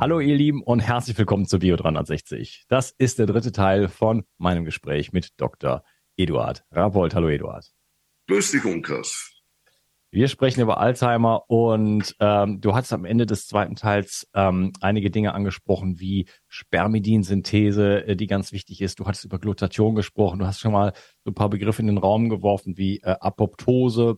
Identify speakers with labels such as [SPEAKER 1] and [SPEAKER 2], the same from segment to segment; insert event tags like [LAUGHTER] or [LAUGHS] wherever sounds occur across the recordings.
[SPEAKER 1] Hallo ihr Lieben und herzlich willkommen zu Bio 360. Das ist der dritte Teil von meinem Gespräch mit Dr. Eduard Rapold. Hallo Eduard.
[SPEAKER 2] Grüß dich, Unkas.
[SPEAKER 1] Wir sprechen über Alzheimer und ähm, du hast am Ende des zweiten Teils ähm, einige Dinge angesprochen, wie Spermidinsynthese, äh, die ganz wichtig ist. Du hattest über Glutation gesprochen. Du hast schon mal so ein paar Begriffe in den Raum geworfen wie äh, Apoptose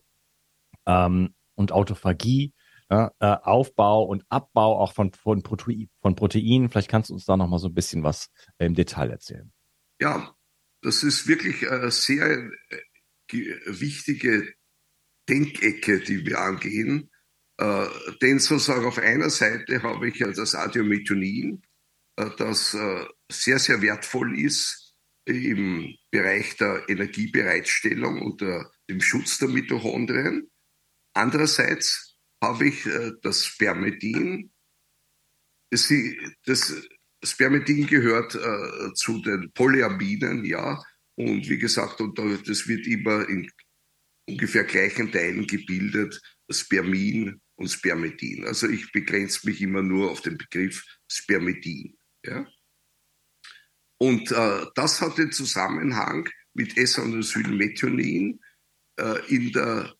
[SPEAKER 1] ähm, und Autophagie, ja, äh, Aufbau und Abbau auch von, von, Protein, von Proteinen. Vielleicht kannst du uns da noch mal so ein bisschen was äh, im Detail erzählen.
[SPEAKER 2] Ja, das ist wirklich eine sehr äh, wichtige Denkecke, die wir angehen. Äh, denn sozusagen auf einer Seite habe ich ja das Adiometonin, äh, das sehr, sehr wertvoll ist im Bereich der Energiebereitstellung und dem Schutz der Mitochondrien. Andererseits habe ich äh, das Spermidin. Das, das Spermidin gehört äh, zu den Polyaminen, ja. Und wie gesagt, und das wird immer in ungefähr gleichen Teilen gebildet, Spermin und Spermidin. Also ich begrenze mich immer nur auf den Begriff Spermidin. Ja? Und äh, das hat den Zusammenhang mit Esanosylmethionin in der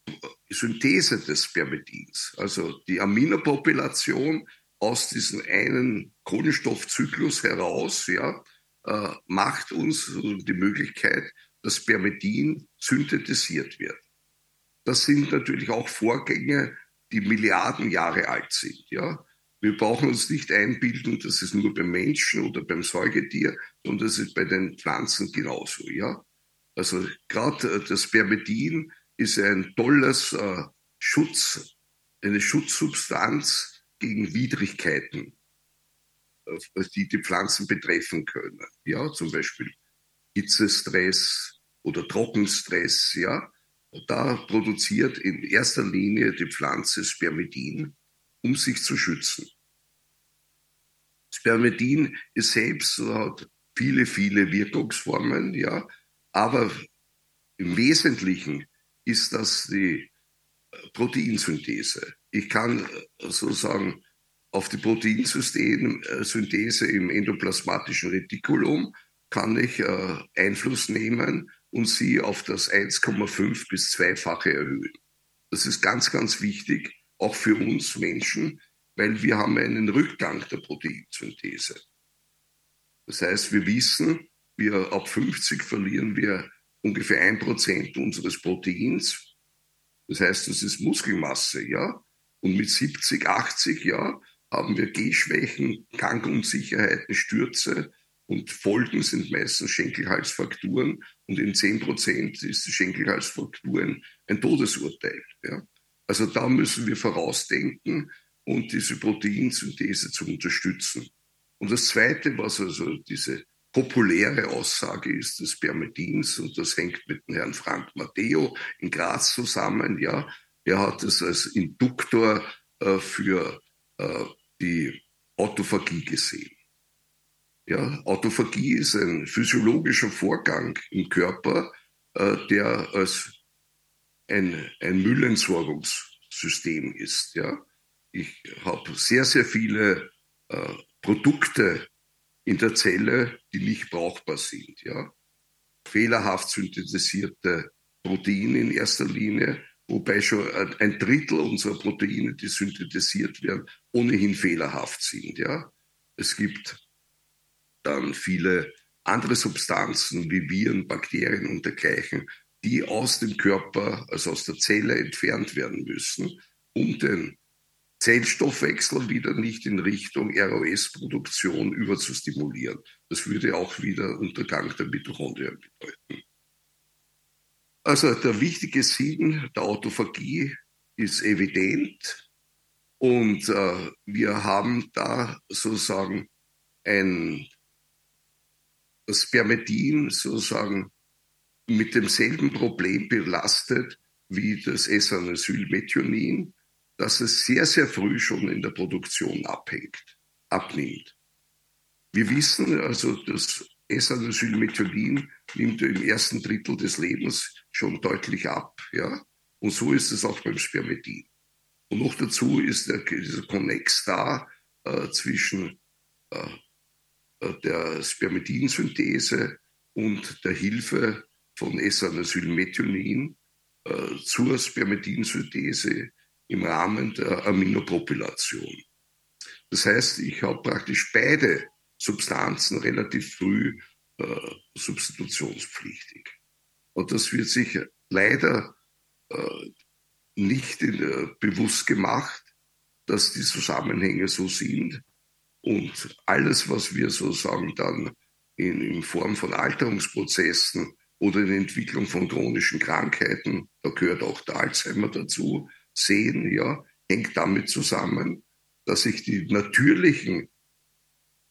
[SPEAKER 2] Synthese des Spermidins. Also die Aminopopulation aus diesem einen Kohlenstoffzyklus heraus ja, äh, macht uns die Möglichkeit, dass Spermidin synthetisiert wird. Das sind natürlich auch Vorgänge, die Milliarden Jahre alt sind. Ja? Wir brauchen uns nicht einbilden, dass es nur beim Menschen oder beim Säugetier, sondern das ist bei den Pflanzen genauso. Ja? Also gerade äh, das Spermidin ist ein tolles äh, Schutz, eine Schutzsubstanz gegen Widrigkeiten, äh, die die Pflanzen betreffen können. Ja, zum Beispiel Hitzestress oder Trockenstress. Ja, da produziert in erster Linie die Pflanze Spermidin, um sich zu schützen. Spermidin ist selbst hat viele, viele Wirkungsformen, ja, aber im Wesentlichen ist das die Proteinsynthese. Ich kann sozusagen auf die Proteinsynthese im endoplasmatischen Retikulum kann ich äh, Einfluss nehmen und sie auf das 1,5 bis zweifache erhöhen. Das ist ganz, ganz wichtig, auch für uns Menschen, weil wir haben einen Rückgang der Proteinsynthese. Das heißt, wir wissen, wir ab 50 verlieren wir ungefähr ein Prozent unseres Proteins. Das heißt, das ist Muskelmasse, ja. Und mit 70, 80, ja, haben wir Gehschwächen, Gangunsicherheiten, Stürze, und Folgen sind meistens Schenkelhalsfrakturen und in 10 Prozent ist die Schenkelhalsfraktur ein Todesurteil. Ja. Also da müssen wir vorausdenken, und diese Proteinsynthese zu unterstützen. Und das Zweite, was also diese populäre Aussage ist des Spermidins, und das hängt mit dem Herrn Frank Matteo in Graz zusammen, ja, er hat es als Induktor äh, für äh, die Autophagie gesehen. Ja, Autophagie ist ein physiologischer Vorgang im Körper, äh, der als ein, ein Müllentsorgungssystem ist. Ja. Ich habe sehr, sehr viele äh, Produkte in der Zelle, die nicht brauchbar sind. Ja. Fehlerhaft synthetisierte Proteine in erster Linie, wobei schon ein Drittel unserer Proteine, die synthetisiert werden, ohnehin fehlerhaft sind. Ja. Es gibt dann viele andere Substanzen wie Viren, Bakterien und dergleichen, die aus dem Körper, also aus der Zelle entfernt werden müssen, um den Zellstoffwechsel wieder nicht in Richtung ROS-Produktion überzustimulieren. Das würde auch wieder Untergang der Mitochondrien bedeuten. Also der wichtige Sinn der Autophagie ist evident und äh, wir haben da sozusagen ein Spermidin sozusagen mit demselben Problem belastet wie das S-Anosylmethionin, dass es sehr, sehr früh schon in der Produktion abhängt, abnimmt. Wir wissen also, das S-Anosylmethionin nimmt im ersten Drittel des Lebens schon deutlich ab. Ja? Und so ist es auch beim Spermidin. Und noch dazu ist der, dieser Connex da äh, zwischen äh, der Spermidinsynthese und der Hilfe von S-Anosylmethionin äh, zur Spermidinsynthese im Rahmen der Aminopropylation. Das heißt, ich habe praktisch beide Substanzen relativ früh äh, substitutionspflichtig. Und das wird sich leider äh, nicht in, äh, bewusst gemacht, dass die Zusammenhänge so sind. Und alles, was wir sozusagen dann in, in Form von Alterungsprozessen oder in Entwicklung von chronischen Krankheiten, da gehört auch der Alzheimer dazu, sehen, ja, hängt damit zusammen, dass sich die natürlichen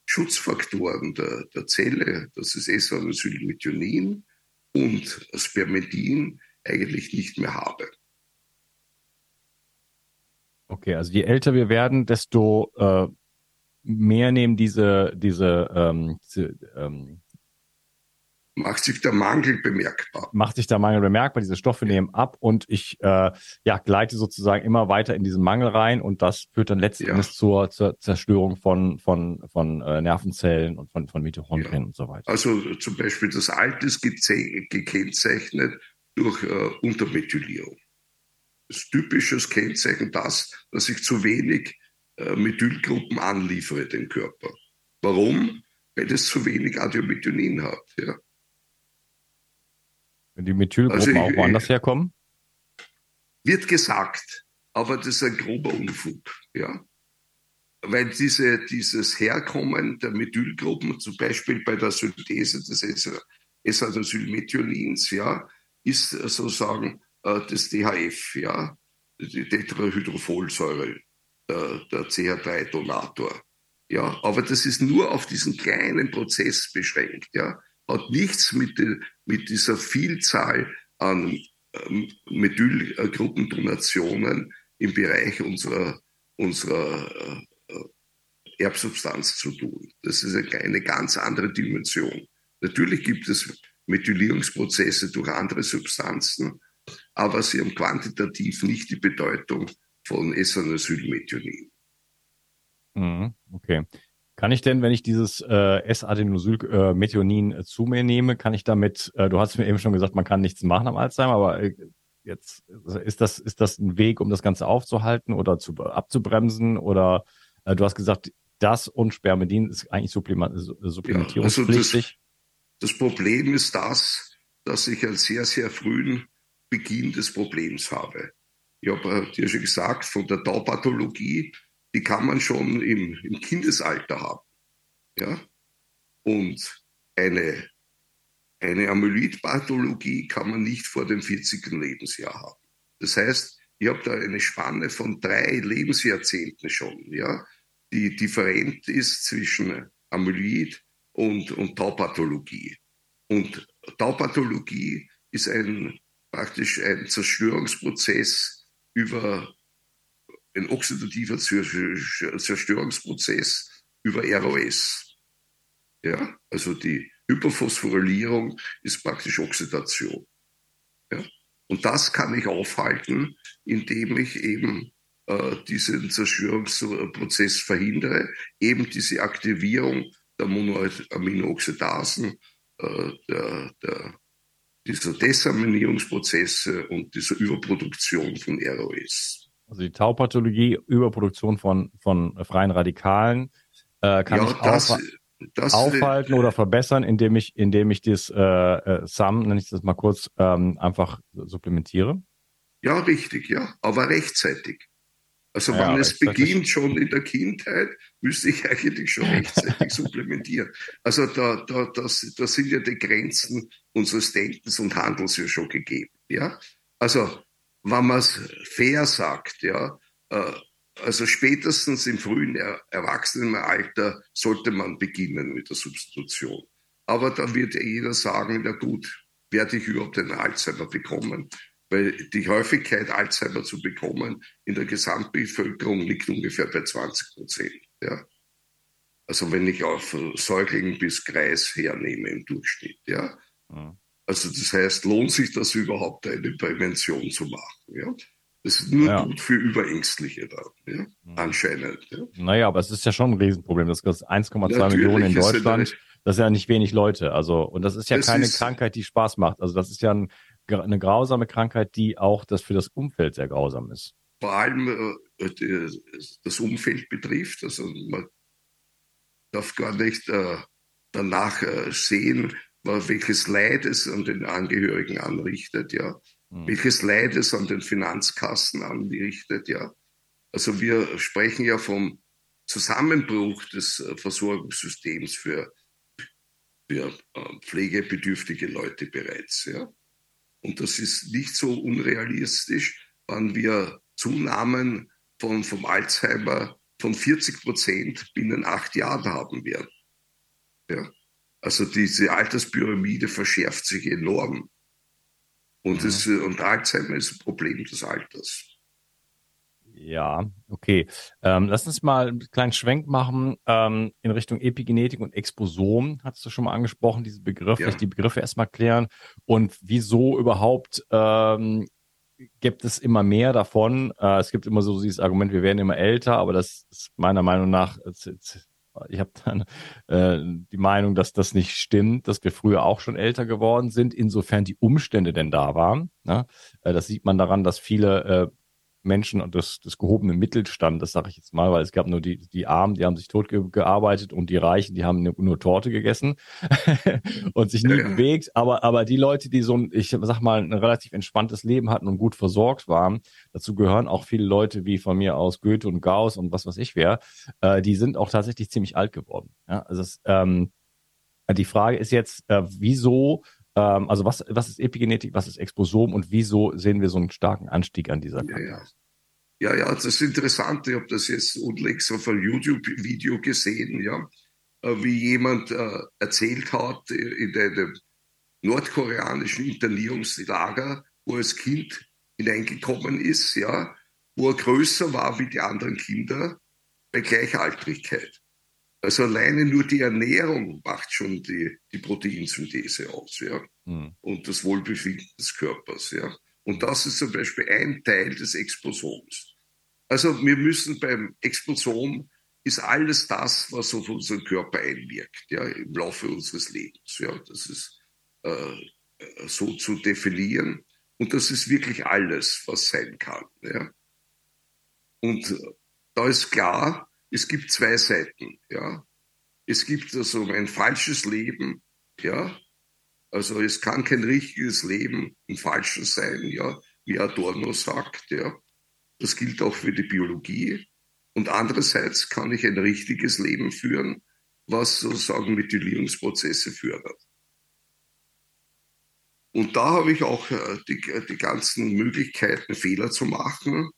[SPEAKER 2] Schutzfaktoren der, der Zelle, das ist S-Anosylmethionin und Spermidin, eigentlich nicht mehr habe.
[SPEAKER 1] Okay, also je älter wir werden, desto äh, mehr nehmen diese, diese, ähm, diese ähm,
[SPEAKER 2] macht sich der Mangel bemerkbar.
[SPEAKER 1] Macht sich der Mangel bemerkbar, diese Stoffe nehmen ab und ich äh, ja, gleite sozusagen immer weiter in diesen Mangel rein und das führt dann letztendlich ja. zur, zur Zerstörung von, von, von äh, Nervenzellen und von, von Mitochondrien ja. und so weiter.
[SPEAKER 2] Also zum Beispiel das Alte ist gekennzeichnet durch äh, Untermethylierung. Das typisches Kennzeichen das, dass ich zu wenig äh, Methylgruppen anliefere den Körper. Warum? Weil es zu wenig Adiomethionin hat. Ja.
[SPEAKER 1] Die Methylgruppen also auch woanders herkommen?
[SPEAKER 2] Wird gesagt, aber das ist ein grober Unfug. Ja. Weil diese, dieses Herkommen der Methylgruppen, zum Beispiel bei der Synthese des S-Acetylmethionins, ja, ist sozusagen äh, das DHF, ja, die Tetrahydrofolsäure, der, der CH3-Donator. Ja, aber das ist nur auf diesen kleinen Prozess beschränkt. Ja, hat nichts mit, die, mit dieser Vielzahl an ähm, Methylgruppendonationen im Bereich unserer, unserer äh, Erbsubstanz zu tun. Das ist eine, eine ganz andere Dimension. Natürlich gibt es Methylierungsprozesse durch andere Substanzen, aber sie haben quantitativ nicht die Bedeutung von S-Anosylmethionin.
[SPEAKER 1] Mhm, okay. Kann ich denn, wenn ich dieses äh, S-Adenosylmethionin äh, zu mir nehme, kann ich damit, äh, du hast mir eben schon gesagt, man kann nichts machen am Alzheimer, aber äh, jetzt ist das, ist das ein Weg, um das Ganze aufzuhalten oder zu, abzubremsen? Oder äh, du hast gesagt, das und Spermidin ist eigentlich supplementierungspflichtig. Ja, also
[SPEAKER 2] das, das Problem ist das, dass ich einen sehr, sehr frühen Beginn des Problems habe. Ich habe dir schon gesagt, von der Taupathologie die kann man schon im, im Kindesalter haben. Ja? Und eine, eine Amyloidpathologie kann man nicht vor dem 40. Lebensjahr haben. Das heißt, ich habe da eine Spanne von drei Lebensjahrzehnten schon, ja, die different ist zwischen Amyloid und, und Taupathologie. Und Taupathologie ist ein praktisch ein Zerstörungsprozess über ein oxidativer Zerstörungsprozess über ROS. Ja, also die Hyperphosphorylierung ist praktisch Oxidation. Ja? Und das kann ich aufhalten, indem ich eben äh, diesen Zerstörungsprozess verhindere, eben diese Aktivierung der Monoaminooxidasen, äh, der, der, dieser Desaminierungsprozesse und dieser Überproduktion von ROS.
[SPEAKER 1] Also die Taupathologie, Überproduktion von, von freien Radikalen, äh, kann ja, ich das, das, aufhalten oder verbessern, indem ich, indem ich das äh, äh, SAM, nenne ich das mal kurz, ähm, einfach supplementiere?
[SPEAKER 2] Ja, richtig, ja, aber rechtzeitig. Also ja, wenn es beginnt schon in der Kindheit, müsste ich [LAUGHS] eigentlich schon rechtzeitig supplementieren. Also da, da, das, da sind ja die Grenzen unseres Denkens und Handelns ja schon gegeben. Ja? Also wenn man es fair sagt, ja, äh, also spätestens im frühen Erwachsenenalter sollte man beginnen mit der Substitution. Aber dann wird jeder sagen, na gut, werde ich überhaupt einen Alzheimer bekommen? Weil die Häufigkeit, Alzheimer zu bekommen, in der Gesamtbevölkerung liegt ungefähr bei 20 Prozent. Ja? Also wenn ich auf Säugling bis Kreis hernehme im Durchschnitt. Ja? Mhm. Also das heißt, lohnt sich das überhaupt, eine Prävention zu machen? Ja? Das ist nur ja. gut für Überängstliche da, ja? Mhm. anscheinend. Ja?
[SPEAKER 1] Naja, aber es ist ja schon ein Riesenproblem. Das ist 1,2 Millionen in Deutschland. Das ist ja nicht wenig Leute. Also, und das ist ja das keine ist, Krankheit, die Spaß macht. Also, das ist ja ein eine grausame Krankheit, die auch das für das Umfeld sehr grausam ist.
[SPEAKER 2] Vor allem äh, das Umfeld betrifft. Also man darf gar nicht äh, danach äh, sehen, welches Leid es an den Angehörigen anrichtet, ja. Hm. Welches Leid es an den Finanzkassen anrichtet, ja. Also wir sprechen ja vom Zusammenbruch des äh, Versorgungssystems für, für äh, pflegebedürftige Leute bereits, ja. Und das ist nicht so unrealistisch, wenn wir Zunahmen von, vom Alzheimer von 40 Prozent binnen acht Jahren haben werden. Ja. Also diese Alterspyramide verschärft sich enorm. Und, mhm. es, und Alzheimer ist ein Problem des Alters.
[SPEAKER 1] Ja, okay. Ähm, lass uns mal einen kleinen Schwenk machen ähm, in Richtung Epigenetik und Exposom. Hast du schon mal angesprochen, diese Begriffe, ja. die Begriffe erstmal klären und wieso überhaupt ähm, gibt es immer mehr davon. Äh, es gibt immer so dieses Argument, wir werden immer älter, aber das ist meiner Meinung nach, ich habe dann äh, die Meinung, dass das nicht stimmt, dass wir früher auch schon älter geworden sind, insofern die Umstände denn da waren. Ne? Äh, das sieht man daran, dass viele äh, Menschen und des, des gehobenen Mittelstandes, sage ich jetzt mal, weil es gab nur die, die Armen, die haben sich totgearbeitet und die Reichen, die haben nur, Torte gegessen [LAUGHS] und sich nie bewegt. Aber, aber die Leute, die so ein, ich sag mal, ein relativ entspanntes Leben hatten und gut versorgt waren, dazu gehören auch viele Leute wie von mir aus Goethe und Gauss und was weiß ich wer, äh, die sind auch tatsächlich ziemlich alt geworden. Ja, also es, ähm, die Frage ist jetzt, äh, wieso ähm, also was, was ist Epigenetik, was ist Exposom und wieso sehen wir so einen starken Anstieg an dieser
[SPEAKER 2] Krankheit? Ja, ja. ja, das ist interessant. Ich habe das jetzt unlängst auf einem YouTube-Video gesehen, ja, äh, wie jemand äh, erzählt hat äh, in einem nordkoreanischen Internierungslager, wo er als Kind hineingekommen ist, ja, wo er größer war wie die anderen Kinder bei Gleichaltrigkeit. Also alleine nur die Ernährung macht schon die, die Proteinsynthese aus, ja. Mhm. Und das Wohlbefinden des Körpers, ja. Und das ist zum Beispiel ein Teil des Exposoms. Also wir müssen beim Exposom ist alles das, was auf unseren Körper einwirkt, ja, im Laufe unseres Lebens, ja. Das ist äh, so zu definieren. Und das ist wirklich alles, was sein kann, ja. Und da ist klar, es gibt zwei Seiten, ja. Es gibt also ein falsches Leben, ja. Also es kann kein richtiges Leben ein falsches sein, ja, wie Adorno sagt, ja. Das gilt auch für die Biologie. Und andererseits kann ich ein richtiges Leben führen, was sozusagen Methylierungsprozesse fördert. Und da habe ich auch äh, die, die ganzen Möglichkeiten, Fehler zu machen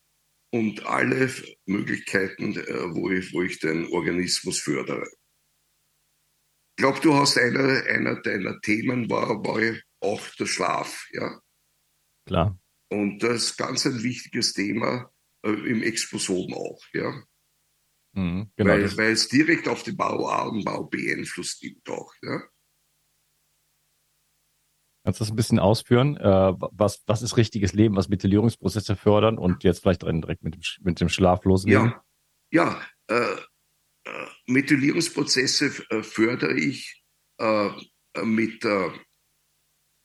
[SPEAKER 2] und alle Möglichkeiten, äh, wo ich, wo ich den Organismus fördere. Ich glaube, du hast einer, einer deiner Themen war, war auch der Schlaf, ja.
[SPEAKER 1] Klar.
[SPEAKER 2] Und das ist ganz ein wichtiges Thema äh, im Exposom auch, ja. Mhm, genau weil, weil es direkt auf den Bau A und Bau B Einfluss nimmt auch, ja.
[SPEAKER 1] Kannst du das ein bisschen ausführen? Äh, was, was ist richtiges Leben, was Methylierungsprozesse fördern und jetzt vielleicht direkt mit dem, mit dem Schlaf loslegen?
[SPEAKER 2] Ja, ja äh, äh, Methylierungsprozesse äh, fördere ich äh, mit äh,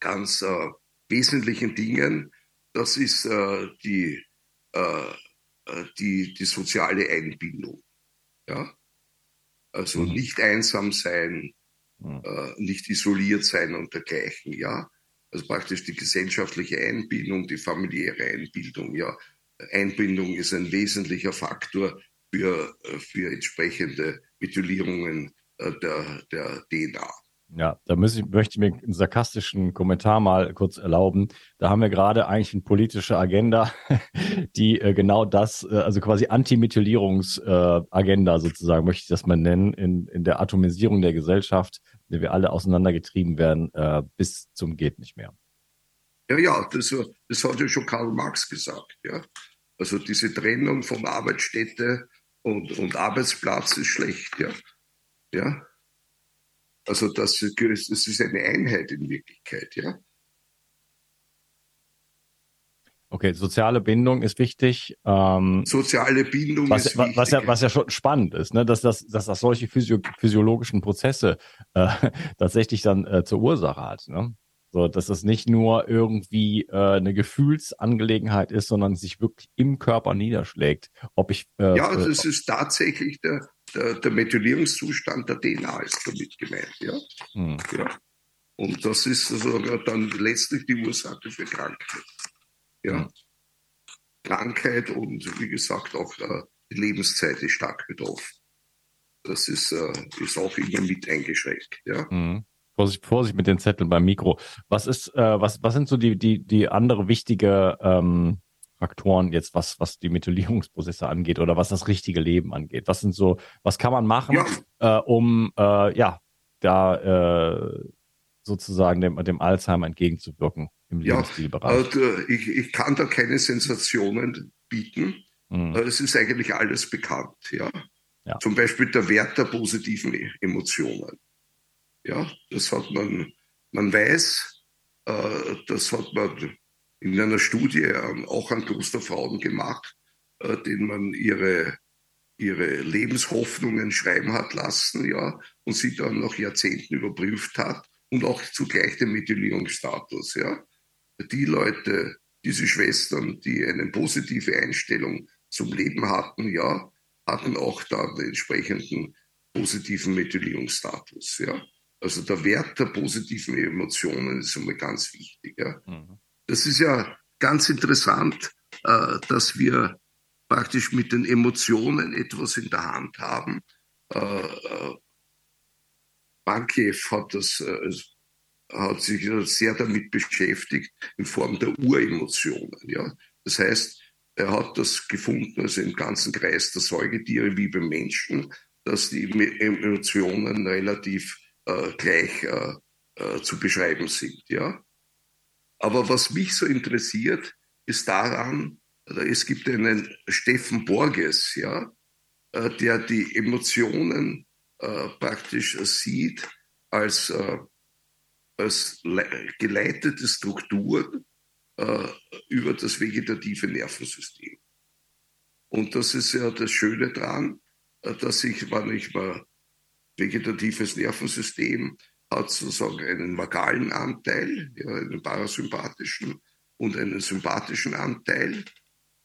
[SPEAKER 2] ganz wesentlichen Dingen. Das ist die, die, die soziale Einbindung. Ja? Also mhm. nicht einsam sein, mhm. nicht isoliert sein und dergleichen. Ja? Also praktisch die gesellschaftliche Einbindung, die familiäre Einbindung. Ja? Einbindung ist ein wesentlicher Faktor für, äh, für entsprechende Methylierungen äh, der, der DNA.
[SPEAKER 1] Ja, da ich, möchte ich mir einen sarkastischen Kommentar mal kurz erlauben. Da haben wir gerade eigentlich eine politische Agenda, [LAUGHS] die äh, genau das, äh, also quasi Anti-Methylierungsagenda äh, sozusagen, möchte ich das mal nennen, in, in der Atomisierung der Gesellschaft, in der wir alle auseinandergetrieben werden, äh, bis zum geht nicht mehr.
[SPEAKER 2] Ja, ja, das, das hat ja schon Karl Marx gesagt. Ja. Also diese Trennung von Arbeitsstätte und, und Arbeitsplatz ist schlecht, ja. ja? Also das, das ist eine Einheit in Wirklichkeit, ja.
[SPEAKER 1] Okay, soziale Bindung ist wichtig.
[SPEAKER 2] Ähm, soziale Bindung
[SPEAKER 1] was,
[SPEAKER 2] ist
[SPEAKER 1] wichtig. Was ja, was ja schon spannend ist, ne? dass, das, dass das solche physio physiologischen Prozesse äh, [LAUGHS] tatsächlich dann äh, zur Ursache hat. Ne? So, dass das nicht nur irgendwie äh, eine Gefühlsangelegenheit ist, sondern sich wirklich im Körper niederschlägt. Ob ich
[SPEAKER 2] äh, ja, also es ist tatsächlich der, der, der Methylierungszustand der DNA ist damit gemeint, ja. Hm. ja. Und das ist also dann letztlich die Ursache für Krankheit. Ja. Hm. Krankheit und wie gesagt auch äh, die Lebenszeit ist stark betroffen. Das ist, äh, ist auch immer mit eingeschränkt. Ja.
[SPEAKER 1] Hm. Vorsicht, Vorsicht mit den Zetteln beim Mikro. Was ist, äh, was, was sind so die, die, die andere wichtige ähm, Faktoren jetzt, was, was die Methylierungsprozesse angeht oder was das richtige Leben angeht? Was sind so, was kann man machen, ja. äh, um äh, ja da äh, sozusagen dem, dem Alzheimer entgegenzuwirken
[SPEAKER 2] im ja, Lebensstilbereich? Also ich, ich kann da keine Sensationen bieten. Mhm. Es ist eigentlich alles bekannt, ja. ja. Zum Beispiel der Wert der positiven Emotionen. Ja, das hat man, man weiß, äh, das hat man in einer Studie auch an Klosterfrauen gemacht, äh, denen man ihre, ihre Lebenshoffnungen schreiben hat lassen, ja, und sie dann nach Jahrzehnten überprüft hat und auch zugleich den Methylierungsstatus, ja. Die Leute, diese Schwestern, die eine positive Einstellung zum Leben hatten, ja, hatten auch dann den entsprechenden positiven Methylierungsstatus, ja. Also der Wert der positiven Emotionen ist einmal ganz wichtig. Ja. Mhm. Das ist ja ganz interessant, äh, dass wir praktisch mit den Emotionen etwas in der Hand haben. Äh, äh, hat, das, äh, hat sich sehr damit beschäftigt in Form der Uremotionen. Ja. Das heißt, er hat das gefunden, also im ganzen Kreis der Säugetiere wie beim Menschen, dass die Emotionen relativ äh, gleich äh, zu beschreiben sind. Ja? Aber was mich so interessiert, ist daran, es gibt einen Steffen Borges, ja, äh, der die Emotionen äh, praktisch sieht als, äh, als geleitete Strukturen über das vegetative Nervensystem. Und das ist ja das Schöne daran, dass ich, wenn ich mal vegetatives Nervensystem hat sozusagen einen vagalen Anteil, ja, einen parasympathischen und einen sympathischen Anteil,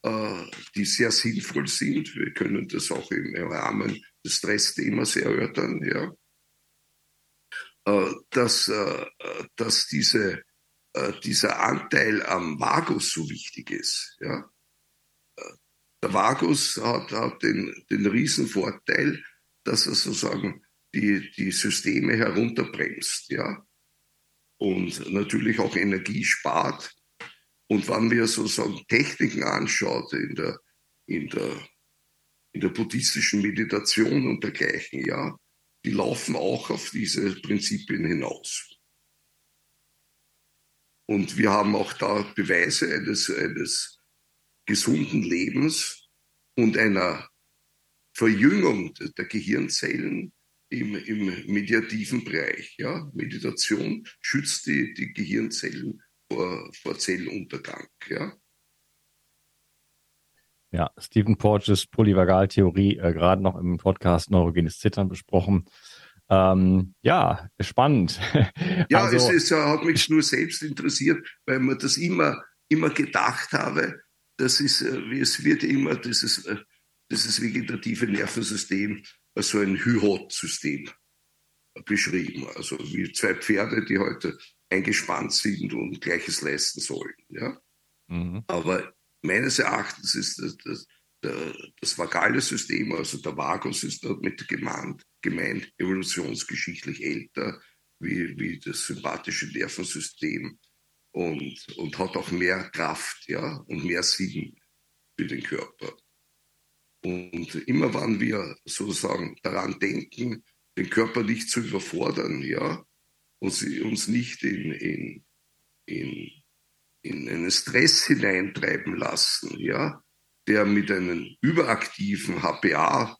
[SPEAKER 2] äh, die sehr sinnvoll sind. Wir können das auch im Rahmen des Stressthemas erörtern, ja. Äh, dass, äh, dass diese, äh, dieser Anteil am Vagus so wichtig ist, ja. Der Vagus hat, hat den, den Riesenvorteil, dass er sozusagen die, die Systeme herunterbremst, ja. und natürlich auch Energie spart. Und wenn wir sozusagen Techniken anschaut in der, in der, in der buddhistischen Meditation und dergleichen, ja, die laufen auch auf diese Prinzipien hinaus. Und wir haben auch da Beweise eines, eines gesunden Lebens und einer Verjüngung der Gehirnzellen im, im mediativen Bereich. Ja? Meditation schützt die, die Gehirnzellen vor, vor Zelluntergang. Ja?
[SPEAKER 1] Ja, Stephen Porges Polyvagaltheorie äh, gerade noch im Podcast Neurogenes Zittern besprochen. Ähm, ja, spannend. [LAUGHS]
[SPEAKER 2] Ja, also, es ist, hat mich nur selbst interessiert, weil man das immer, immer gedacht habe, das ist, äh, es wird immer dieses, äh, dieses vegetative Nervensystem so ein Hyhot-System beschrieben. Also wie zwei Pferde, die heute eingespannt sind und Gleiches leisten sollen. Ja? Mhm. Aber meines Erachtens ist das, das, das vagale System, also der Vagus ist damit gemeint, gemeint evolutionsgeschichtlich älter wie, wie das sympathische Nervensystem und, und hat auch mehr Kraft ja, und mehr Sinn für den Körper. Und immer wenn wir sozusagen daran denken, den Körper nicht zu überfordern, ja, und uns nicht in, in, in, in einen Stress hineintreiben lassen, ja, der mit einer überaktiven HPA-Achse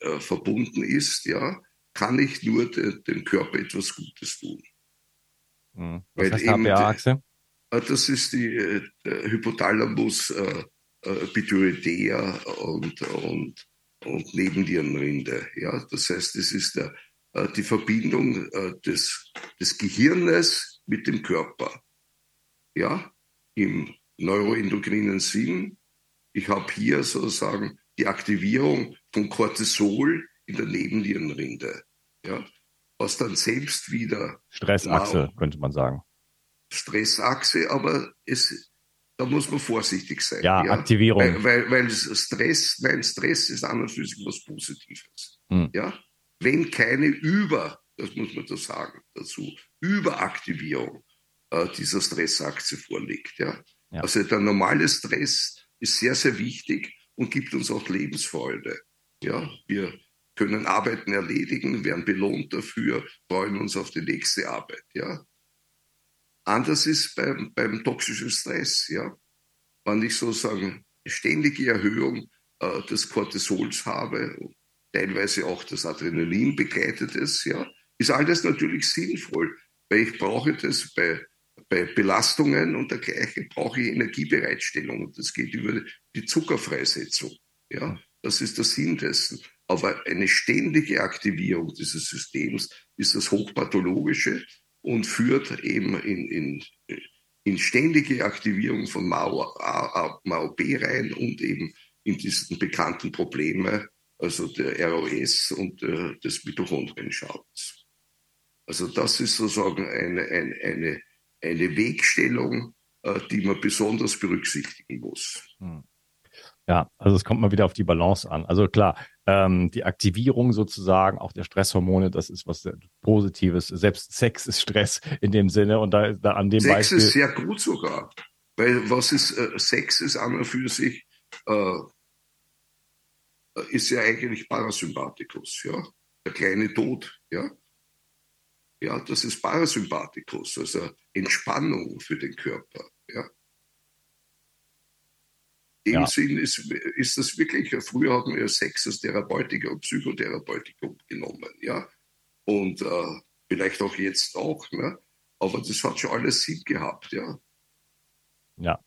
[SPEAKER 2] äh, verbunden ist, ja, kann ich nur de, dem Körper etwas Gutes tun.
[SPEAKER 1] Hm. Was heißt HPA-Achse?
[SPEAKER 2] Äh, das ist die äh, Hypothalamus äh, äh, und, und, und Nebennierenrinde. Ja? Das heißt, es ist der, äh, die Verbindung äh, des, des Gehirnes mit dem Körper. Ja, im neuroendokrinen Sinn. Ich habe hier sozusagen die Aktivierung von Cortisol in der Nebennierenrinde. Ja, was dann selbst wieder.
[SPEAKER 1] Stressachse, könnte man sagen.
[SPEAKER 2] Stressachse, aber es, da muss man vorsichtig sein.
[SPEAKER 1] Ja, ja? Aktivierung.
[SPEAKER 2] Weil, weil, weil, Stress, weil Stress ist an und für sich was Positives. Hm. Ja? Wenn keine Über, das muss man da sagen dazu, Überaktivierung äh, dieser Stressachse vorliegt. Ja? ja? Also der normale Stress ist sehr, sehr wichtig und gibt uns auch Lebensfreude. Ja? Wir können Arbeiten erledigen, werden belohnt dafür, freuen uns auf die nächste Arbeit. Ja? Anders ist beim, beim toxischen Stress, ja. Wenn ich sozusagen ständige Erhöhung äh, des Cortisols habe, teilweise auch das Adrenalin begleitet ist, ja, ist alles natürlich sinnvoll, weil ich brauche das bei, bei Belastungen und dergleichen brauche ich Energiebereitstellung und das geht über die Zuckerfreisetzung, ja. Das ist der Sinn dessen. Aber eine ständige Aktivierung dieses Systems ist das Hochpathologische und führt eben in, in, in ständige Aktivierung von MAO, MAO B rein und eben in diesen bekannten Probleme, also der ROS und äh, des Mitochondrienschadens. Also das ist sozusagen eine, eine, eine, eine Wegstellung, äh, die man besonders berücksichtigen muss. Hm.
[SPEAKER 1] Ja, also es kommt mal wieder auf die Balance an. Also klar, ähm, die Aktivierung sozusagen auch der Stresshormone, das ist was Positives. Selbst Sex ist Stress in dem Sinne und da, da an dem
[SPEAKER 2] Sex
[SPEAKER 1] Beispiel.
[SPEAKER 2] Sex ist sehr gut sogar, weil was ist äh, Sex ist an und für sich äh, ist ja eigentlich Parasympathikus, ja, der kleine Tod, ja. Ja, das ist Parasympathikus, also Entspannung für den Körper, ja dem ja. Sinn ist, ist das wirklich, früher hatten wir Sex als Therapeutiker und Psychotherapeutikum genommen, ja. Und äh, vielleicht auch jetzt auch, ne? Aber das hat schon alles Sinn gehabt, ja.
[SPEAKER 1] Ja,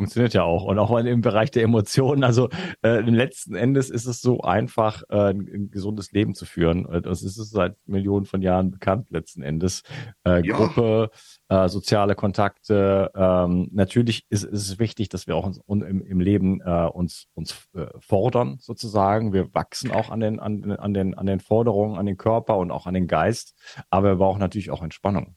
[SPEAKER 1] Funktioniert ja auch. Und auch im Bereich der Emotionen. Also äh, letzten Endes ist es so einfach, äh, ein, gesundes Leben zu führen. Das ist es seit Millionen von Jahren bekannt letzten Endes. Äh, ja. Gruppe, äh, soziale Kontakte. Ähm, natürlich ist, ist es wichtig, dass wir auch uns, un, im, im Leben äh, uns, uns äh, fordern, sozusagen. Wir wachsen auch an den, an, an, den, an den Forderungen, an den Körper und auch an den Geist. Aber wir brauchen natürlich auch Entspannung.